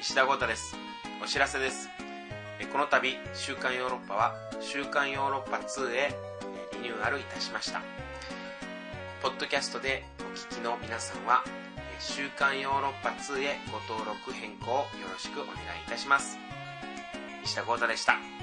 石田豪太です。お知らせです。この度週刊ヨーロッパは週刊ヨーロッパ2へリニューアルいたしました。ポッドキャストでお聞きの皆さんは週刊ヨーロッパ2へご登録変更よろしくお願いいたします。石田豪太でした。